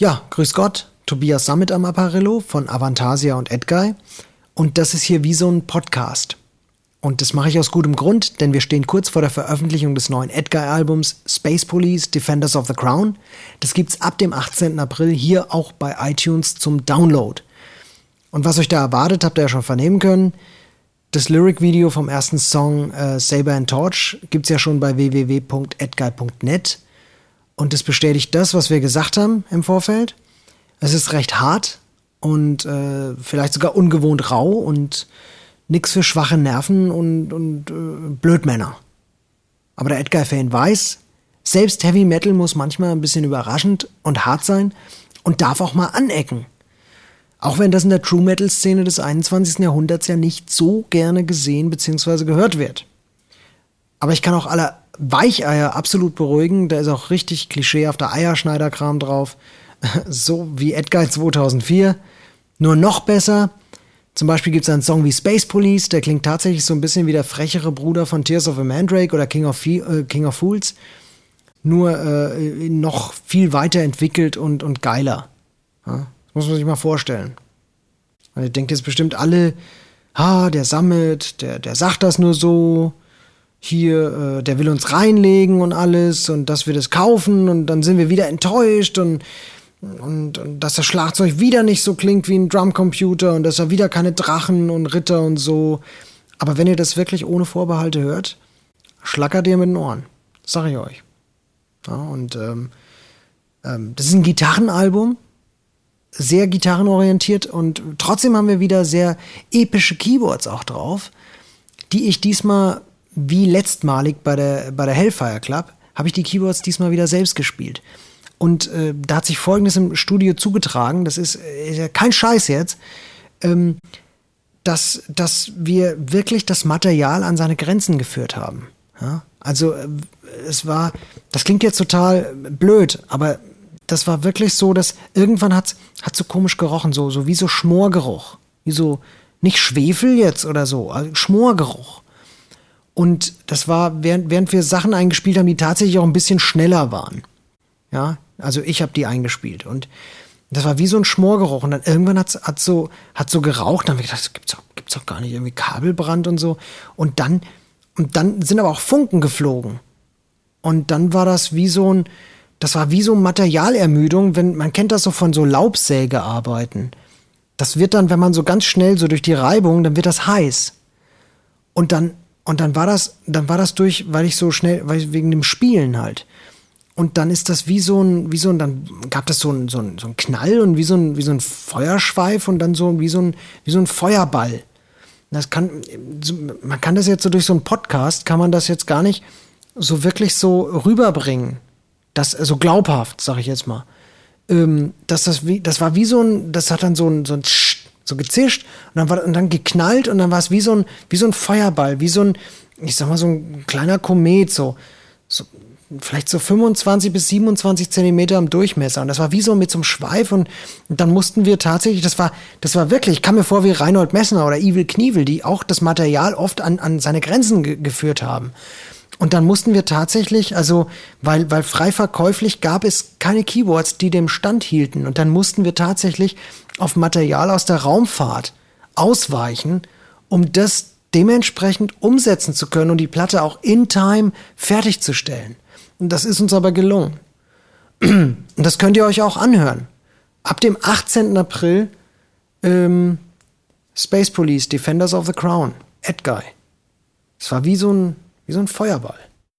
Ja, grüß Gott, Tobias Summit am Apparillo von Avantasia und Edguy. Und das ist hier wie so ein Podcast. Und das mache ich aus gutem Grund, denn wir stehen kurz vor der Veröffentlichung des neuen Edguy-Albums Space Police Defenders of the Crown. Das gibt's ab dem 18. April hier auch bei iTunes zum Download. Und was euch da erwartet, habt ihr ja schon vernehmen können. Das Lyric-Video vom ersten Song äh, Saber and Torch gibt's ja schon bei www.edguy.net. Und das bestätigt das, was wir gesagt haben im Vorfeld. Es ist recht hart und äh, vielleicht sogar ungewohnt rau und nix für schwache Nerven und, und äh, Blödmänner. Aber der Edgar-Fan weiß, selbst Heavy Metal muss manchmal ein bisschen überraschend und hart sein und darf auch mal anecken. Auch wenn das in der True Metal Szene des 21. Jahrhunderts ja nicht so gerne gesehen bzw. gehört wird. Aber ich kann auch alle Weicheier absolut beruhigen, da ist auch richtig klischeehafter Eierschneiderkram drauf, so wie Edguy 2004, nur noch besser. Zum Beispiel gibt es einen Song wie Space Police, der klingt tatsächlich so ein bisschen wie der frechere Bruder von Tears of a Mandrake oder King of, äh, King of Fools, nur äh, noch viel weiterentwickelt und, und geiler. Ja? Muss man sich mal vorstellen. Und ihr denkt jetzt bestimmt alle, ah, der sammelt, der, der sagt das nur so, hier, äh, der will uns reinlegen und alles und dass wir das kaufen und dann sind wir wieder enttäuscht und, und, und dass das Schlagzeug wieder nicht so klingt wie ein Drumcomputer und dass er wieder keine Drachen und Ritter und so. Aber wenn ihr das wirklich ohne Vorbehalte hört, schlackert ihr mit den Ohren. Das sag ich euch. Ja, und ähm, ähm, das ist ein Gitarrenalbum, sehr gitarrenorientiert und trotzdem haben wir wieder sehr epische Keyboards auch drauf, die ich diesmal wie letztmalig bei der, bei der Hellfire Club, habe ich die Keyboards diesmal wieder selbst gespielt. Und äh, da hat sich Folgendes im Studio zugetragen, das ist, ist ja kein Scheiß jetzt, ähm, dass, dass wir wirklich das Material an seine Grenzen geführt haben. Ja? Also äh, es war, das klingt jetzt total blöd, aber das war wirklich so, dass irgendwann hat hat so komisch gerochen, so, so wie so Schmorgeruch. Wie so, nicht Schwefel jetzt oder so, also Schmorgeruch. Und das war, während, während wir Sachen eingespielt haben, die tatsächlich auch ein bisschen schneller waren. Ja, also ich habe die eingespielt. Und das war wie so ein Schmorgeruch. Und dann irgendwann hat's, hat so, hat so geraucht. Dann haben wir gedacht, das gibt's doch, gibt's doch gar nicht. Irgendwie Kabelbrand und so. Und dann, und dann sind aber auch Funken geflogen. Und dann war das wie so ein, das war wie so Materialermüdung, wenn, man kennt das so von so Laubsägearbeiten. Das wird dann, wenn man so ganz schnell so durch die Reibung, dann wird das heiß. Und dann, und dann war das, dann war das durch, weil ich so schnell, weil ich, wegen dem Spielen halt. Und dann ist das wie so ein, wie so ein, dann gab das so ein, so ein, so ein Knall und wie so ein, wie so ein Feuerschweif und dann so, wie so ein, wie so ein Feuerball. Das kann, man kann das jetzt so durch so einen Podcast, kann man das jetzt gar nicht so wirklich so rüberbringen das so also glaubhaft, sag ich jetzt mal. Ähm, dass das wie, das war wie so ein, das hat dann so ein, so ein so gezischt und dann war und dann geknallt und dann war es wie so ein, wie so ein Feuerball, wie so ein, ich sag mal, so ein kleiner Komet, so, so vielleicht so 25 bis 27 Zentimeter im Durchmesser. Und das war wie so mit so einem Schweif und, und dann mussten wir tatsächlich, das war, das war wirklich, ich kam mir vor wie Reinhold Messner oder Evil Knievel, die auch das Material oft an, an seine Grenzen ge geführt haben. Und dann mussten wir tatsächlich, also weil, weil frei verkäuflich gab es keine Keyboards, die dem Stand hielten. Und dann mussten wir tatsächlich auf Material aus der Raumfahrt ausweichen, um das dementsprechend umsetzen zu können und die Platte auch in Time fertigzustellen. Und das ist uns aber gelungen. Und das könnt ihr euch auch anhören. Ab dem 18. April ähm, Space Police, Defenders of the Crown, Edguy. Es war wie so ein wie so ein Feuerball.